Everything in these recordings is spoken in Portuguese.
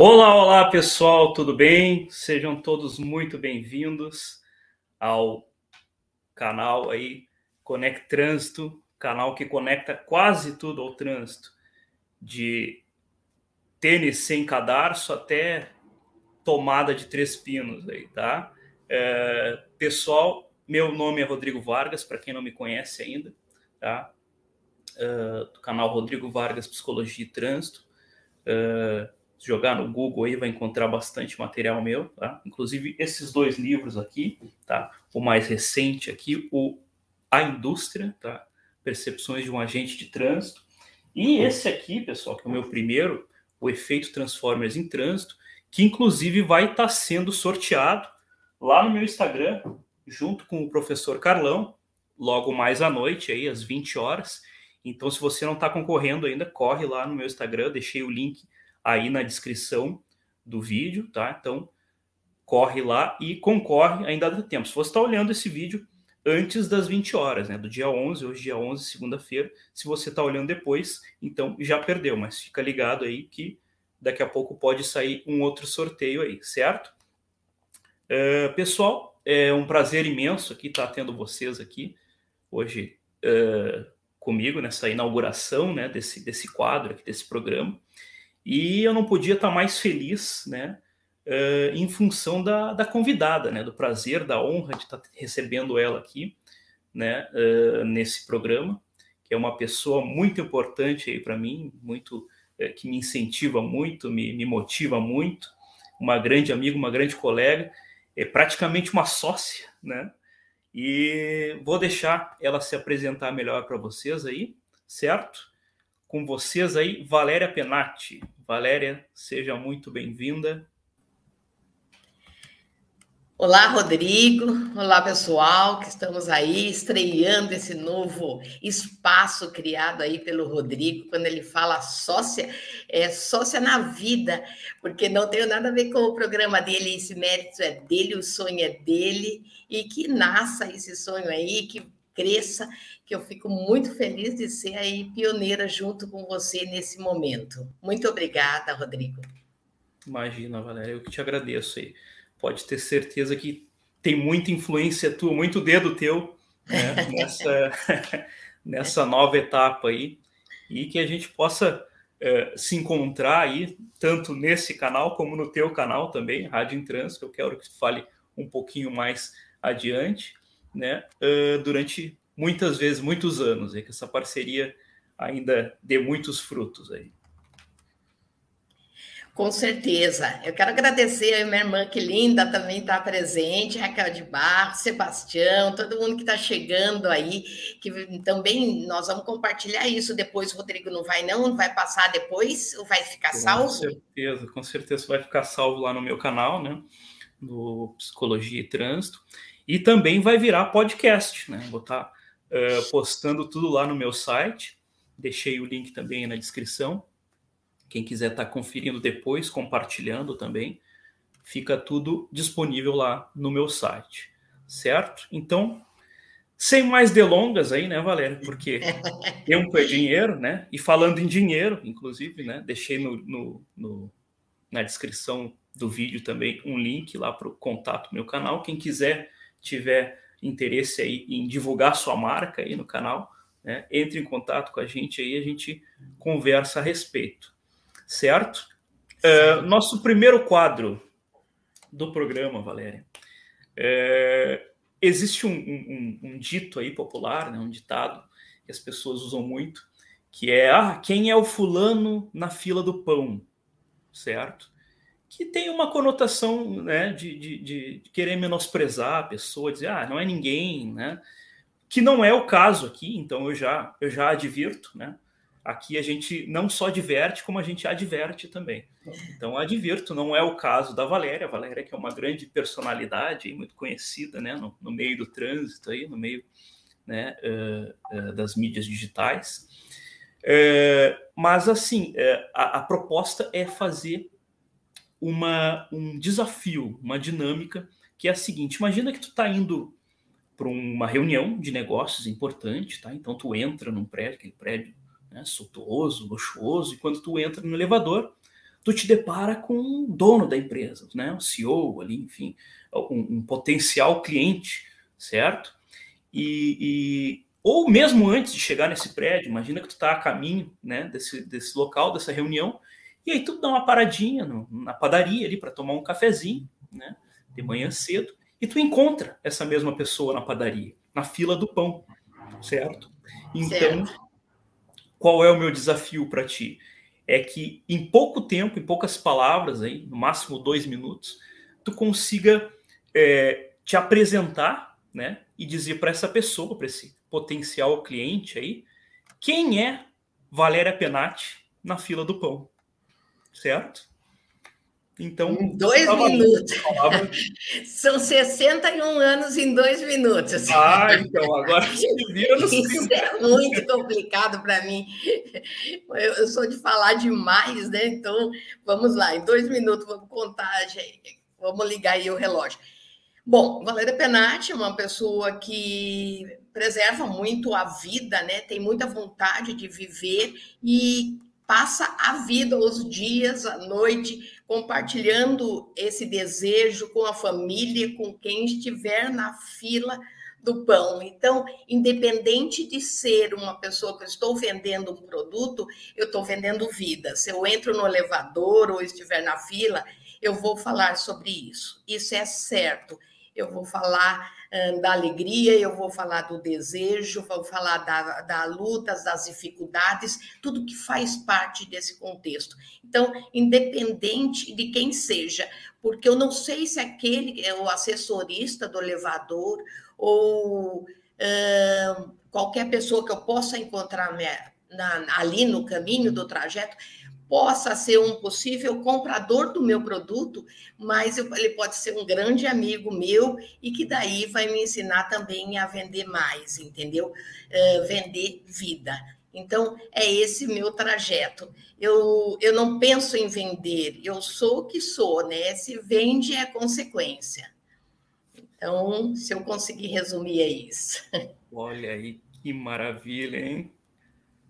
Olá, olá pessoal, tudo bem? Sejam todos muito bem-vindos ao canal aí Conect Trânsito, canal que conecta quase tudo ao trânsito, de tênis sem cadarço até tomada de três pinos aí, tá? É, pessoal, meu nome é Rodrigo Vargas, para quem não me conhece ainda, tá? É, do canal Rodrigo Vargas Psicologia e Trânsito. É, se jogar no Google aí vai encontrar bastante material meu, tá? Inclusive esses dois livros aqui, tá? O mais recente aqui, o A Indústria, tá? Percepções de um agente de trânsito. E esse aqui, pessoal, que é o meu primeiro, o Efeito Transformers em Trânsito, que inclusive vai estar tá sendo sorteado lá no meu Instagram, junto com o professor Carlão, logo mais à noite, aí às 20 horas. Então, se você não está concorrendo ainda, corre lá no meu Instagram, deixei o link aí na descrição do vídeo, tá? Então, corre lá e concorre, ainda dá tempo. Se você está olhando esse vídeo antes das 20 horas, né? Do dia 11, hoje dia 11, segunda-feira. Se você está olhando depois, então já perdeu, mas fica ligado aí que daqui a pouco pode sair um outro sorteio aí, certo? Uh, pessoal, é um prazer imenso aqui estar tendo vocês aqui hoje uh, comigo nessa inauguração, né, desse, desse quadro aqui, desse programa. E eu não podia estar mais feliz, né? Uh, em função da, da convidada, né? Do prazer, da honra de estar recebendo ela aqui, né? Uh, nesse programa, que é uma pessoa muito importante aí para mim, muito uh, que me incentiva muito, me, me motiva muito, uma grande amiga, uma grande colega, é praticamente uma sócia, né? E vou deixar ela se apresentar melhor para vocês aí, certo? Com vocês aí, Valéria Penati. Valéria, seja muito bem-vinda. Olá, Rodrigo. Olá, pessoal, que estamos aí estreando esse novo espaço criado aí pelo Rodrigo. Quando ele fala sócia, é sócia na vida, porque não tem nada a ver com o programa dele. Esse mérito é dele, o sonho é dele, e que nasça esse sonho aí, que cresça, que eu fico muito feliz de ser aí pioneira junto com você nesse momento. Muito obrigada, Rodrigo. Imagina, Valéria, eu que te agradeço aí. Pode ter certeza que tem muita influência tua, muito dedo teu né, nessa, nessa nova etapa aí e que a gente possa é, se encontrar aí, tanto nesse canal como no teu canal também, Rádio em Trânsito, eu quero que tu fale um pouquinho mais adiante né, uh, durante muitas vezes, muitos anos, e que essa parceria ainda dê muitos frutos aí. Com certeza. Eu quero agradecer a minha irmã, que linda, também está presente, Raquel de Barros, Sebastião, todo mundo que está chegando aí, que também nós vamos compartilhar isso depois. O Rodrigo não vai, não? Vai passar depois ou vai ficar com salvo? Com certeza, com certeza vai ficar salvo lá no meu canal, né? No Psicologia e Trânsito. E também vai virar podcast, né? Vou estar uh, postando tudo lá no meu site. Deixei o link também na descrição. Quem quiser estar tá conferindo depois, compartilhando também, fica tudo disponível lá no meu site, certo? Então, sem mais delongas aí, né, Valéria? Porque tempo é dinheiro, né? E falando em dinheiro, inclusive, né? Deixei no, no, no na descrição do vídeo também um link lá para o contato do meu canal. Quem quiser tiver interesse aí em divulgar sua marca aí no canal, né, entre em contato com a gente aí, a gente conversa a respeito, certo? Uh, nosso primeiro quadro do programa, Valéria, uh, existe um, um, um, dito aí popular, né, um ditado que as pessoas usam muito, que é ah, quem é o fulano na fila do pão, certo? Que tem uma conotação né, de, de, de, querer menosprezar a pessoa, dizer, ah, não é ninguém, né? Que não é o caso aqui, então eu já, eu já advirto, né? Aqui a gente não só diverte, como a gente adverte também. Então, advirto, não é o caso da Valéria. A Valéria, que é uma grande personalidade, muito conhecida né, no, no meio do trânsito, aí, no meio né, uh, uh, das mídias digitais. Uh, mas, assim, a, a proposta é fazer uma, um desafio, uma dinâmica que é a seguinte: imagina que tu está indo para uma reunião de negócios importante, tá? Então tu entra num prédio, aquele prédio né, suntuoso, luxuoso, e quando tu entra no elevador, tu te depara com o dono da empresa, né? O CEO ali, enfim, um, um potencial cliente, certo? E, e, ou mesmo antes de chegar nesse prédio, imagina que tu está a caminho, né, desse, desse local, dessa reunião, e aí tu dá uma paradinha no, na padaria ali para tomar um cafezinho, né, de manhã cedo, e tu encontra essa mesma pessoa na padaria, na fila do pão, certo? Então, certo. qual é o meu desafio para ti? É que em pouco tempo, em poucas palavras, aí, no máximo dois minutos, tu consiga é, te apresentar, né, e dizer para essa pessoa, para esse potencial cliente aí, quem é Valéria Penati na fila do pão, certo? Então. Em dois minutos. São 61 anos em dois minutos. Ah, então agora se vira no Isso é muito complicado para mim. Eu, eu, sou de falar demais, né? Então, vamos lá, em dois minutos, vamos contar, gente. Vamos ligar aí o relógio. Bom, Valéria Penati é uma pessoa que preserva muito a vida, né? Tem muita vontade de viver e passa a vida, os dias, a noite, compartilhando esse desejo com a família, com quem estiver na fila do pão. Então, independente de ser uma pessoa que eu estou vendendo um produto, eu estou vendendo vida. Se eu entro no elevador ou estiver na fila, eu vou falar sobre isso. Isso é certo. Eu vou falar da alegria, eu vou falar do desejo, vou falar da, da lutas, das dificuldades, tudo que faz parte desse contexto. Então, independente de quem seja, porque eu não sei se aquele é o assessorista do elevador ou qualquer pessoa que eu possa encontrar na, ali no caminho do trajeto, possa ser um possível comprador do meu produto, mas eu, ele pode ser um grande amigo meu e que daí vai me ensinar também a vender mais, entendeu? É, vender vida. Então, é esse meu trajeto. Eu, eu não penso em vender, eu sou o que sou, né? Se vende é consequência. Então, se eu conseguir resumir, é isso. Olha aí, que maravilha, hein?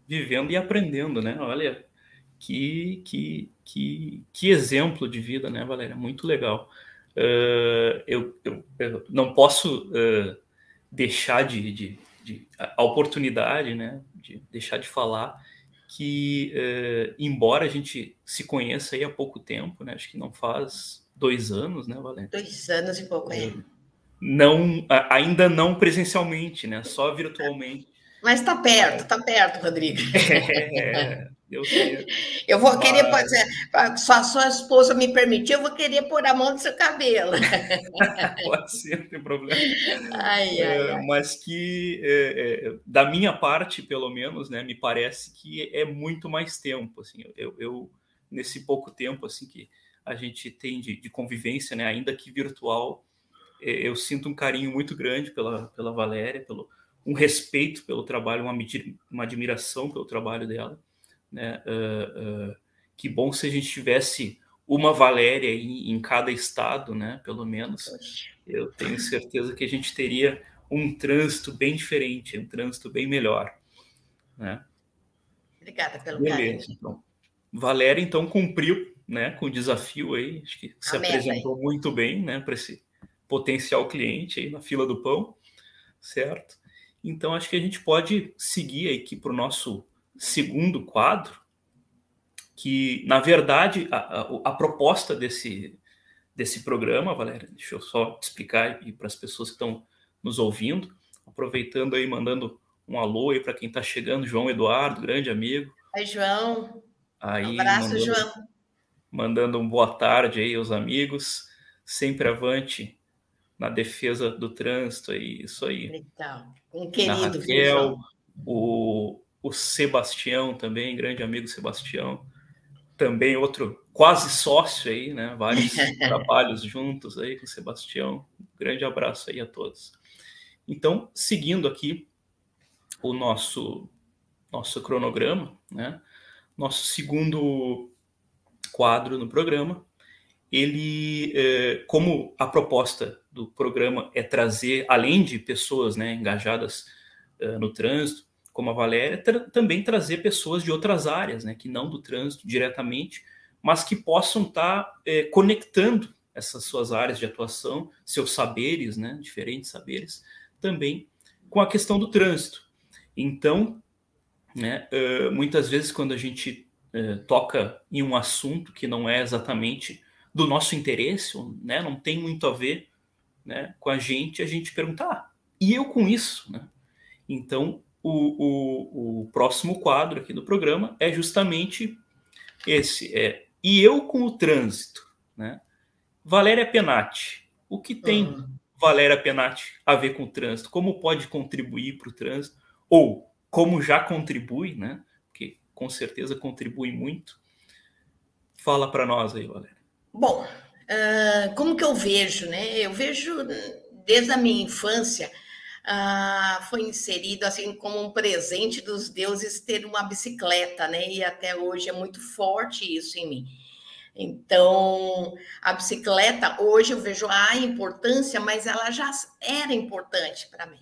Vivendo e aprendendo, né? Olha, que, que, que, que exemplo de vida, né, Valéria? Muito legal. Uh, eu, eu, eu, não posso uh, deixar de, de, de, a oportunidade, né, de deixar de falar que, uh, embora a gente se conheça aí há pouco tempo, né, acho que não faz dois anos, né, Valéria? Dois anos e pouco, é. Não, ainda não presencialmente, né, só virtualmente. Mas está perto, está perto, Rodrigo. É, eu, eu vou querer fazer, se a sua esposa me permitir, eu vou querer pôr a mão no seu cabelo. Pode ser, não tem problema. Ai, ai, é. Mas que, é, é, da minha parte, pelo menos, né, me parece que é muito mais tempo. Assim, eu, eu nesse pouco tempo assim que a gente tem de, de convivência, né, ainda que virtual, é, eu sinto um carinho muito grande pela, pela Valéria, pelo um respeito pelo trabalho, uma, uma admiração pelo trabalho dela. Né? Uh, uh, que bom se a gente tivesse uma Valéria em, em, cada estado, né? Pelo menos. Eu tenho certeza que a gente teria um trânsito bem diferente, um trânsito bem melhor. Né? Obrigada pelo Beleza, carinho. Então. Valéria, então, cumpriu né, com o desafio aí, acho que se apresentou muito bem né, para esse potencial cliente aí na fila do pão, certo? Então, acho que a gente pode seguir aqui para o nosso segundo quadro, que, na verdade, a, a, a proposta desse, desse programa, Valéria, deixa eu só explicar para as pessoas que estão nos ouvindo, aproveitando aí, mandando um alô aí para quem está chegando, João Eduardo, grande amigo. Oi, João. Aí, um abraço, mandando, João. Mandando um boa tarde aí aos amigos, sempre avante na defesa do trânsito, aí, isso aí. Então, um querido. Na Raquel, o, o Sebastião também, grande amigo Sebastião, também outro quase sócio aí, né? Vários trabalhos juntos aí com o Sebastião. grande abraço aí a todos. Então, seguindo aqui o nosso nosso cronograma, né? Nosso segundo quadro no programa, ele, é, como a proposta do programa é trazer, além de pessoas né, engajadas uh, no trânsito, como a Valéria, tra também trazer pessoas de outras áreas, né, que não do trânsito diretamente, mas que possam estar tá, é, conectando essas suas áreas de atuação, seus saberes, né, diferentes saberes, também com a questão do trânsito. Então, né, uh, muitas vezes quando a gente uh, toca em um assunto que não é exatamente do nosso interesse, né, não tem muito a ver né, com a gente, a gente pergunta, ah, e eu com isso? Né? Então, o, o, o próximo quadro aqui do programa é justamente esse, é e eu com o trânsito, né? Valéria Penati, o que tem uhum. Valéria Penati a ver com o trânsito? Como pode contribuir para o trânsito? Ou como já contribui, né? Porque com certeza contribui muito. Fala para nós aí, Valéria. Bom, uh, como que eu vejo, né? Eu vejo desde a minha infância uh, foi inserido assim como um presente dos deuses ter uma bicicleta, né? E até hoje é muito forte isso em mim. Então, a bicicleta, hoje eu vejo a importância, mas ela já era importante para mim.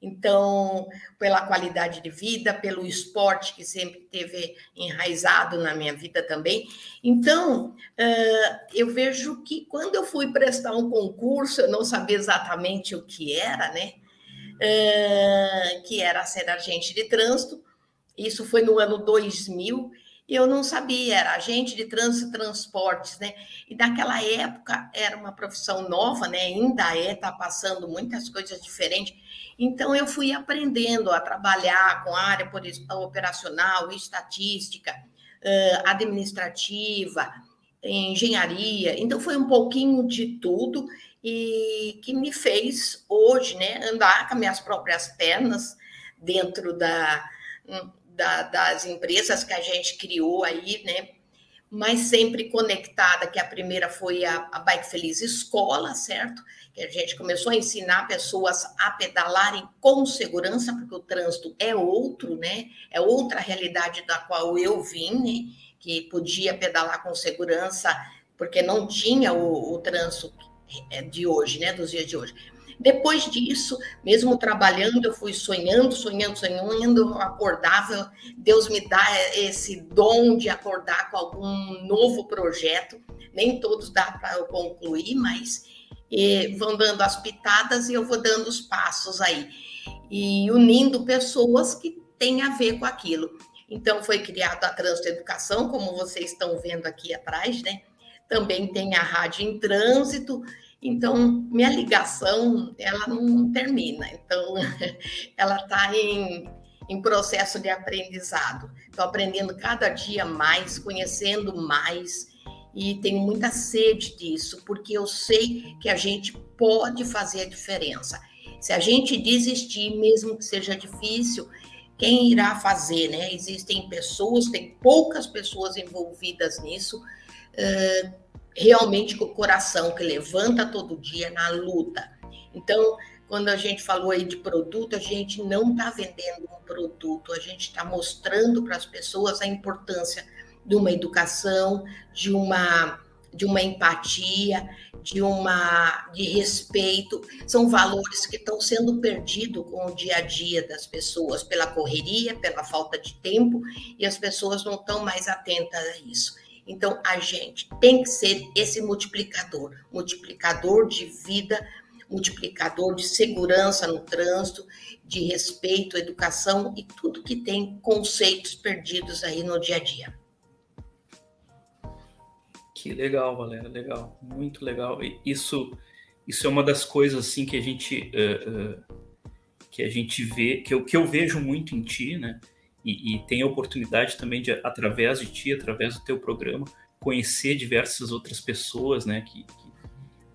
Então, pela qualidade de vida, pelo esporte que sempre teve enraizado na minha vida também. Então, eu vejo que quando eu fui prestar um concurso, eu não sabia exatamente o que era, né? Que era ser agente de trânsito. Isso foi no ano 2000 e eu não sabia, era agente de trânsito e transportes, né? E naquela época era uma profissão nova, né? Ainda é, está passando muitas coisas diferentes. Então eu fui aprendendo a trabalhar com área operacional, estatística, administrativa, engenharia. Então foi um pouquinho de tudo e que me fez hoje, né, andar com minhas próprias pernas dentro da da, das empresas que a gente criou aí, né? Mas sempre conectada, que a primeira foi a, a Bike Feliz Escola, certo? Que a gente começou a ensinar pessoas a pedalarem com segurança, porque o trânsito é outro, né? É outra realidade da qual eu vim, né? Que podia pedalar com segurança, porque não tinha o, o trânsito de hoje, né? Dos dias de hoje. Depois disso, mesmo trabalhando, eu fui sonhando, sonhando, sonhando, acordava, Deus me dá esse dom de acordar com algum novo projeto. Nem todos dá para eu concluir, mas vão dando as pitadas e eu vou dando os passos aí. E unindo pessoas que têm a ver com aquilo. Então, foi criada a Trânsito Educação, como vocês estão vendo aqui atrás, né? Também tem a Rádio em Trânsito, então, minha ligação, ela não termina. Então, ela está em, em processo de aprendizado. Estou aprendendo cada dia mais, conhecendo mais e tenho muita sede disso, porque eu sei que a gente pode fazer a diferença. Se a gente desistir, mesmo que seja difícil, quem irá fazer, né? Existem pessoas, tem poucas pessoas envolvidas nisso. Realmente com o coração que levanta todo dia na luta. Então, quando a gente falou aí de produto, a gente não está vendendo um produto, a gente está mostrando para as pessoas a importância de uma educação, de uma de uma empatia, de uma de respeito, são valores que estão sendo perdidos com o dia a dia das pessoas pela correria, pela falta de tempo, e as pessoas não estão mais atentas a isso. Então, a gente tem que ser esse multiplicador multiplicador de vida, multiplicador de segurança no trânsito, de respeito, educação e tudo que tem conceitos perdidos aí no dia a dia. Que legal, Valéria, legal, muito legal. Isso, isso é uma das coisas assim que a gente uh, uh, que a gente vê, que eu, que eu vejo muito em ti, né? E, e tem a oportunidade também de, através de ti, através do teu programa, conhecer diversas outras pessoas, né, que, que,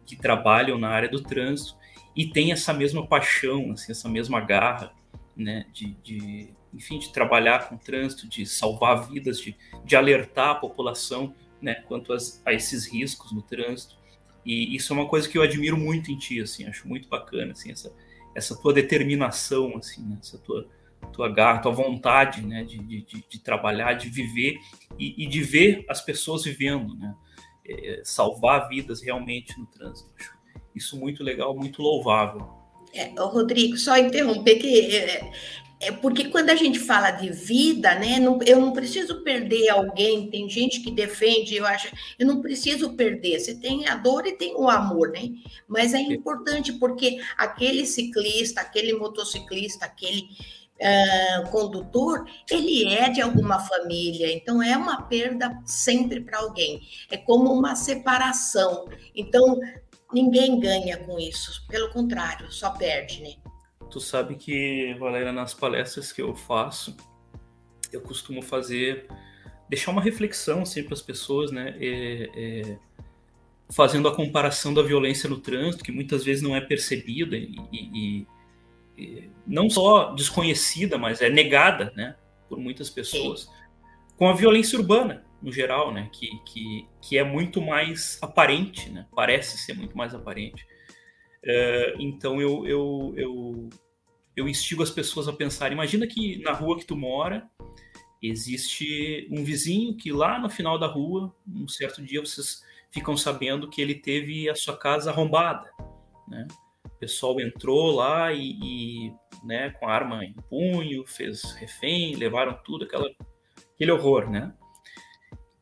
que trabalham na área do trânsito e tem essa mesma paixão, assim, essa mesma garra, né, de, de enfim, de trabalhar com trânsito, de salvar vidas, de, de alertar a população, né, quanto as, a esses riscos no trânsito. E isso é uma coisa que eu admiro muito em ti, assim, acho muito bacana, assim, essa, essa tua determinação, assim, né, essa tua tua garra, tua vontade né, de, de, de trabalhar, de viver e, e, de ver as pessoas vivendo, né? É, salvar vidas realmente no trânsito. Isso muito legal, muito louvável. É, Rodrigo, só interromper que é, é porque quando a gente fala de vida, né, não, eu não preciso perder alguém. Tem gente que defende, eu acho, eu não preciso perder. Você tem a dor e tem o amor, né? Mas é importante porque aquele ciclista, aquele motociclista, aquele condutor, ele é de alguma família, então é uma perda sempre para alguém. É como uma separação. Então ninguém ganha com isso, pelo contrário, só perde, né? Tu sabe que, Valéria, nas palestras que eu faço, eu costumo fazer, deixar uma reflexão assim, para as pessoas, né? É, é, fazendo a comparação da violência no trânsito, que muitas vezes não é percebida e, e não só desconhecida, mas é negada, né? Por muitas pessoas, Sim. com a violência urbana no geral, né? Que, que, que é muito mais aparente, né? Parece ser muito mais aparente. Uh, então eu, eu, eu, eu instigo as pessoas a pensar. Imagina que na rua que tu mora existe um vizinho que lá no final da rua, um certo dia vocês ficam sabendo que ele teve a sua casa arrombada, né? O pessoal entrou lá e, e né, com a arma em punho, fez refém, levaram tudo, aquela, aquele horror, né?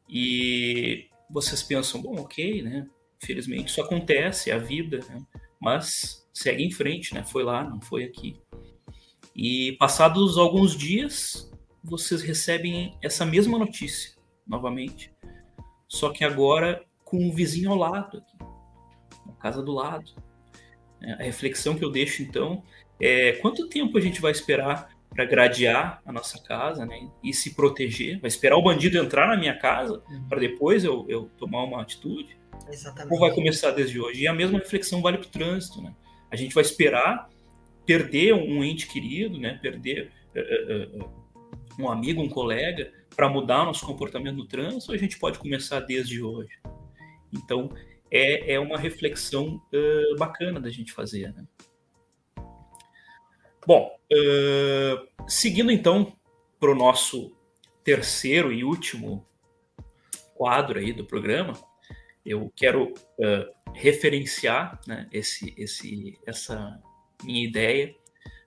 E vocês pensam, bom, ok, né? Infelizmente isso acontece, é a vida, né? mas segue em frente, né? Foi lá, não foi aqui. E passados alguns dias, vocês recebem essa mesma notícia novamente, só que agora com um vizinho ao lado, aqui, na casa do lado. É, a reflexão que eu deixo então é quanto tempo a gente vai esperar para gradear a nossa casa, né, e se proteger? Vai esperar o bandido entrar na minha casa uhum. para depois eu, eu tomar uma atitude? Exatamente. Ou vai começar desde hoje? E a mesma reflexão vale para o trânsito, né? A gente vai esperar perder um ente querido, né? Perder uh, uh, um amigo, um colega, para mudar nosso comportamento no trânsito, ou a gente pode começar desde hoje? Então, é, é uma reflexão uh, bacana da gente fazer, né? Bom, seguindo então para o nosso terceiro e último quadro aí do programa, eu quero uh, referenciar né, esse, esse, essa minha ideia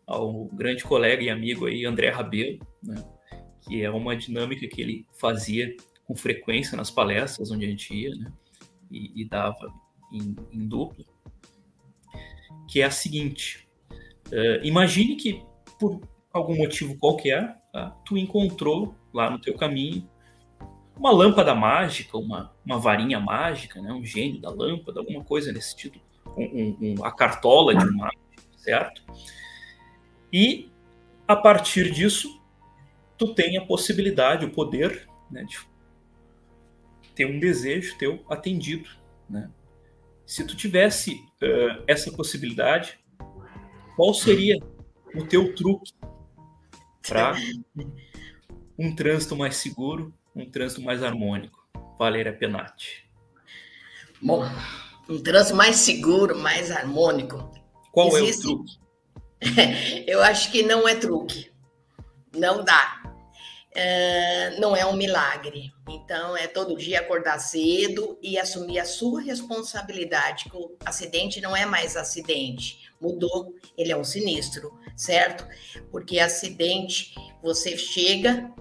ao grande colega e amigo aí, André Rabelo, né, que é uma dinâmica que ele fazia com frequência nas palestras onde a gente ia, né, e, e dava em, em, dupla, que é a seguinte: uh, imagine que por algum motivo qualquer, tá, tu encontrou lá no teu caminho uma lâmpada mágica, uma, uma varinha mágica, né? um gênio da lâmpada, alguma coisa nesse sentido, um, um, um, a cartola de mágica, certo? E a partir disso, tu tem a possibilidade, o poder né, de ter um desejo teu atendido. Né? Se tu tivesse uh, essa possibilidade, qual seria o teu truque para um trânsito mais seguro um trânsito mais harmônico? Valéria Penati. Bom, um trânsito mais seguro, mais harmônico. Qual Existe... é o truque? Eu acho que não é truque. Não dá. É, não é um milagre. Então, é todo dia acordar cedo e assumir a sua responsabilidade, que o acidente não é mais acidente, mudou, ele é um sinistro, certo? Porque acidente, você chega,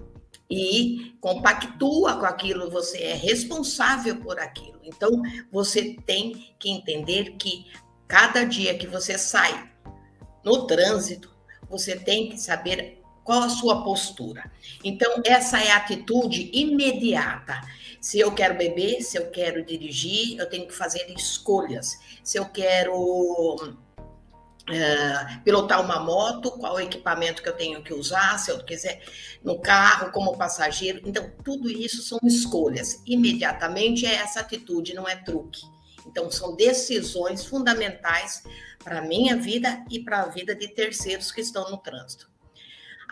e compactua com aquilo, você é responsável por aquilo. Então, você tem que entender que cada dia que você sai no trânsito, você tem que saber qual a sua postura. Então, essa é a atitude imediata. Se eu quero beber, se eu quero dirigir, eu tenho que fazer escolhas. Se eu quero Uh, pilotar uma moto, qual equipamento que eu tenho que usar, se eu quiser no carro, como passageiro. Então, tudo isso são escolhas. Imediatamente é essa atitude, não é truque. Então, são decisões fundamentais para a minha vida e para a vida de terceiros que estão no trânsito.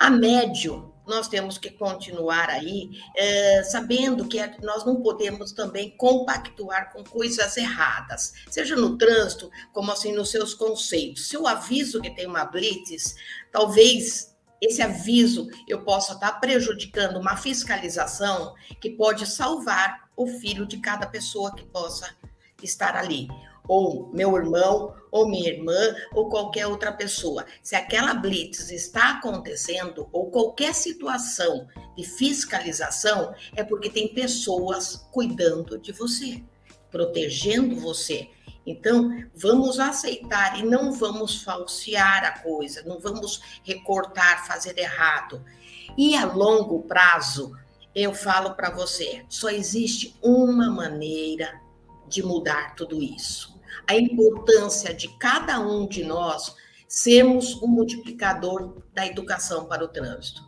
A médio, nós temos que continuar aí é, sabendo que nós não podemos também compactuar com coisas erradas, seja no trânsito, como assim nos seus conceitos. Se eu aviso que tem uma blitz, talvez esse aviso eu possa estar prejudicando uma fiscalização que pode salvar o filho de cada pessoa que possa estar ali. Ou meu irmão, ou minha irmã, ou qualquer outra pessoa. Se aquela blitz está acontecendo, ou qualquer situação de fiscalização, é porque tem pessoas cuidando de você, protegendo você. Então, vamos aceitar e não vamos falsear a coisa, não vamos recortar, fazer errado. E a longo prazo, eu falo para você, só existe uma maneira de mudar tudo isso. A importância de cada um de nós sermos um multiplicador da educação para o trânsito.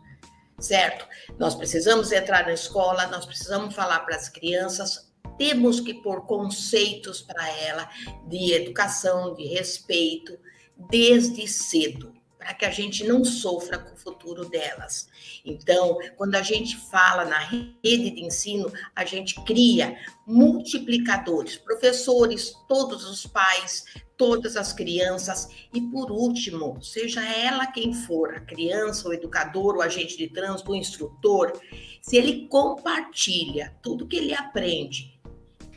Certo? Nós precisamos entrar na escola, nós precisamos falar para as crianças, temos que pôr conceitos para ela de educação, de respeito, desde cedo para que a gente não sofra com o futuro delas. Então, quando a gente fala na rede de ensino, a gente cria multiplicadores, professores, todos os pais, todas as crianças e por último, seja ela quem for, a criança, o educador, o agente de trânsito, o instrutor, se ele compartilha tudo que ele aprende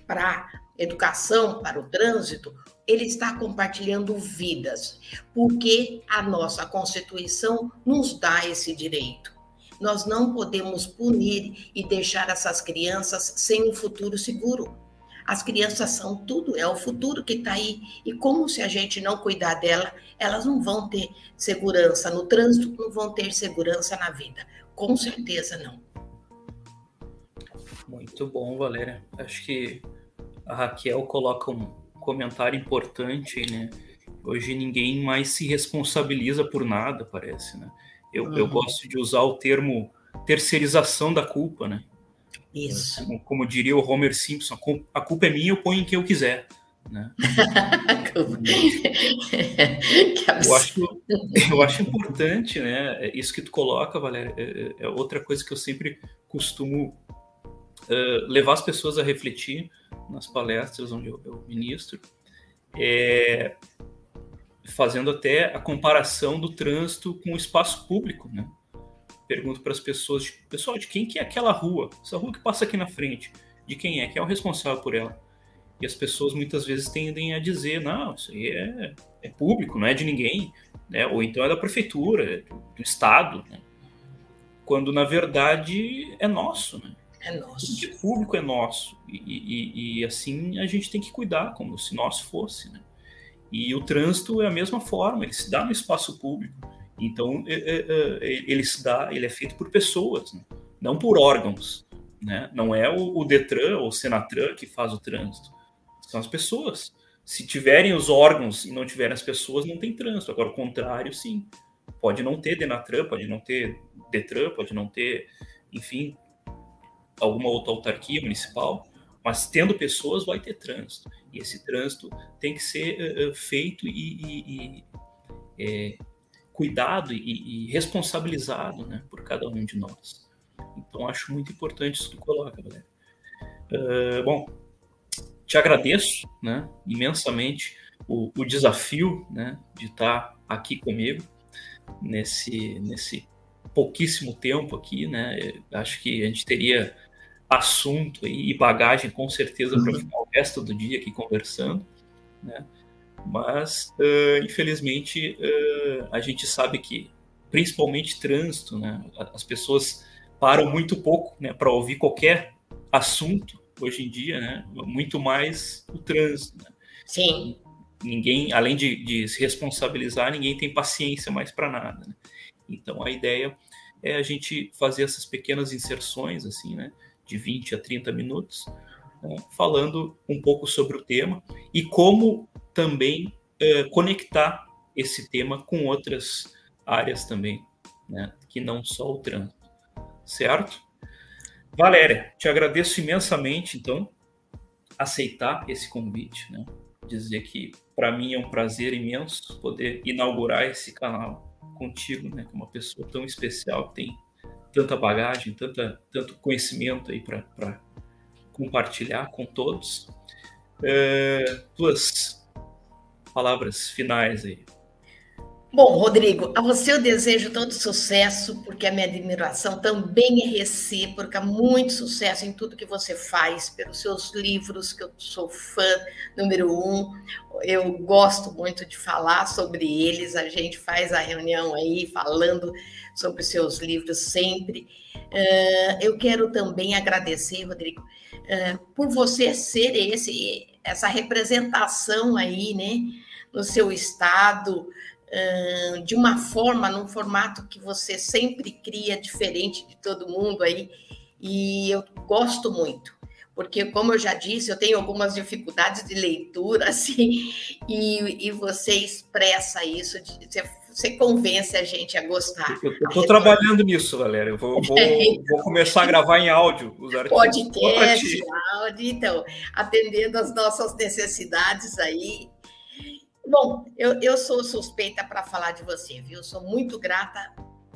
para educação, para o trânsito, ele está compartilhando vidas, porque a nossa Constituição nos dá esse direito. Nós não podemos punir e deixar essas crianças sem um futuro seguro. As crianças são tudo, é o futuro que está aí. E como se a gente não cuidar dela, elas não vão ter segurança no trânsito, não vão ter segurança na vida. Com certeza não. Muito bom, Valéria. Acho que a Raquel coloca um, comentário importante, né? Hoje ninguém mais se responsabiliza por nada, parece, né? Eu, uhum. eu gosto de usar o termo terceirização da culpa, né? Isso. Como, como diria o Homer Simpson, a culpa é minha, eu ponho em quem eu quiser. Né? eu, acho, eu acho importante, né? Isso que tu coloca, Valéria, é, é, é outra coisa que eu sempre costumo uh, levar as pessoas a refletir nas palestras onde eu, eu ministro, é, fazendo até a comparação do trânsito com o espaço público, né? Pergunto para as pessoas, pessoal, de quem que é aquela rua? Essa rua que passa aqui na frente, de quem é? Quem é o responsável por ela? E as pessoas muitas vezes tendem a dizer, não, isso aí é, é público, não é de ninguém, né? Ou então é da prefeitura, é do, do estado, né? Quando na verdade é nosso, né? É nosso. O público é nosso. E, e, e, assim a gente tem que cuidar, como se nosso fosse. Né? E o trânsito é a mesma forma, ele se dá no espaço público. Então é, é, é, ele se dá, ele é feito por pessoas, né? não por órgãos. Né? Não é o, o Detran ou o Senatran que faz o trânsito. São as pessoas. Se tiverem os órgãos e não tiverem as pessoas, não tem trânsito. Agora, o contrário, sim. Pode não ter Denatran, pode não ter Detran, pode não ter, enfim, alguma outra autarquia municipal, mas tendo pessoas vai ter trânsito. E esse trânsito tem que ser uh, feito e, e, e é, cuidado e, e, responsabilizado né, por cada um de nós. Então, acho muito importante isso que tu coloca, galera. Uh, bom, te agradeço né, imensamente o, o desafio né, de estar aqui comigo nesse, nesse pouquíssimo tempo aqui, né? Acho que a gente teria assunto e bagagem com certeza para uhum. ficar o resto do dia aqui conversando, né? Mas uh, infelizmente uh, a gente sabe que principalmente trânsito, né? As pessoas param muito pouco, né, para ouvir qualquer assunto hoje em dia, né? Muito mais o trânsito. Né? Sim. Ninguém, além de, de, se responsabilizar, ninguém tem paciência mais para nada. Né? Então a ideia é a gente fazer essas pequenas inserções, assim, né? De 20 a 30 minutos, né, falando um pouco sobre o tema e como também é, conectar esse tema com outras áreas também, né, que não só o trânsito. Certo? Valéria, te agradeço imensamente, então, aceitar esse convite, né? Dizer que para mim é um prazer imenso poder inaugurar esse canal contigo, né? Com uma pessoa tão especial que tem tanta bagagem, tanta, tanto conhecimento aí para compartilhar com todos. É, palavras finais aí. Bom, Rodrigo, a você eu desejo todo sucesso, porque a minha admiração também é recíproca. Muito sucesso em tudo que você faz, pelos seus livros, que eu sou fã número um. Eu gosto muito de falar sobre eles. A gente faz a reunião aí falando sobre os seus livros sempre. Uh, eu quero também agradecer, Rodrigo, uh, por você ser esse, essa representação aí, né, no seu estado de uma forma, num formato que você sempre cria diferente de todo mundo aí, e eu gosto muito, porque, como eu já disse, eu tenho algumas dificuldades de leitura, assim, e, e você expressa isso, você, você convence a gente a gostar. Eu estou trabalhando nisso, galera. Eu vou, vou, vou, começar a gravar em áudio os artigos. Podcast, áudio, então, atendendo às nossas necessidades aí, Bom, eu, eu sou suspeita para falar de você, viu? Sou muito grata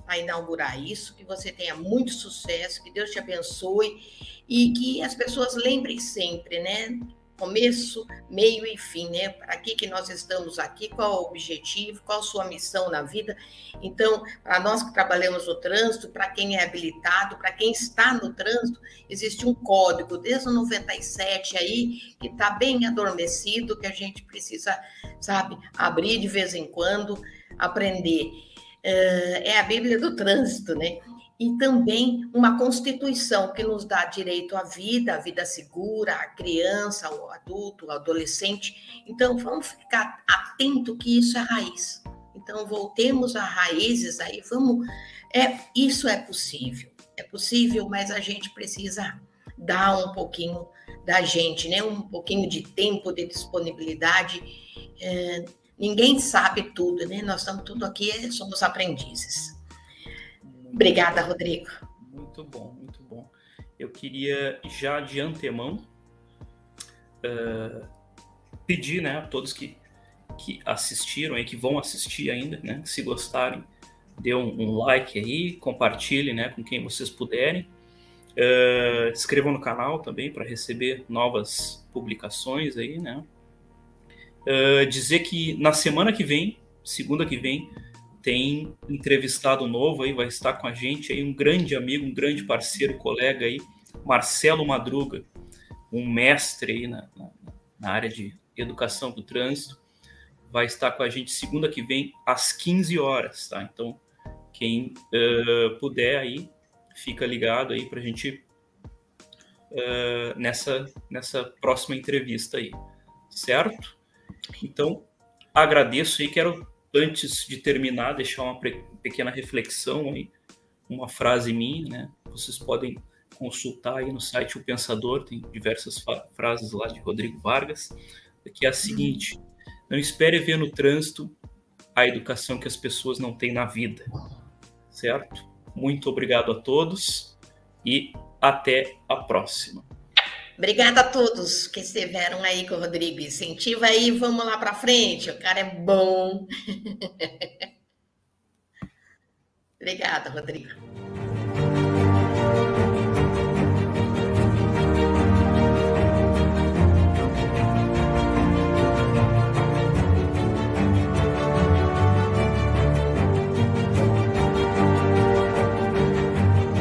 a inaugurar isso, que você tenha muito sucesso, que Deus te abençoe e que as pessoas lembrem sempre, né? Começo, meio e fim, né? Para que, que nós estamos aqui, qual o objetivo, qual a sua missão na vida. Então, para nós que trabalhamos no trânsito, para quem é habilitado, para quem está no trânsito, existe um código desde o 97 aí, que está bem adormecido, que a gente precisa, sabe, abrir de vez em quando, aprender. É a Bíblia do trânsito, né? E também uma Constituição que nos dá direito à vida, à vida segura, à criança, ao adulto, ao adolescente. Então, vamos ficar atento que isso é raiz. Então, voltemos a raízes aí, vamos. É, isso é possível, é possível, mas a gente precisa dar um pouquinho da gente, né? Um pouquinho de tempo, de disponibilidade. É, ninguém sabe tudo, né? Nós estamos tudo aqui, somos aprendizes. Obrigada, Rodrigo. Muito bom, muito bom. Eu queria já de antemão uh, pedir né, a todos que, que assistiram e que vão assistir ainda, né, se gostarem, dê um, um like aí, compartilhe né, com quem vocês puderem. Uh, inscrevam no canal também para receber novas publicações aí, né? Uh, dizer que na semana que vem, segunda que vem, tem entrevistado novo aí, vai estar com a gente aí um grande amigo, um grande parceiro, colega aí, Marcelo Madruga, um mestre aí na, na, na área de educação do trânsito, vai estar com a gente segunda que vem às 15 horas, tá? Então, quem uh, puder aí, fica ligado aí para a gente uh, nessa, nessa próxima entrevista aí, certo? Então, agradeço aí, quero antes de terminar, deixar uma pequena reflexão aí, uma frase minha, né? Vocês podem consultar aí no site O Pensador, tem diversas frases lá de Rodrigo Vargas, que é a seguinte: não espere ver no trânsito a educação que as pessoas não têm na vida. Certo? Muito obrigado a todos e até a próxima. Obrigada a todos que estiveram aí com o Rodrigo. Incentiva aí, vamos lá para frente. O cara é bom. Obrigada, Rodrigo.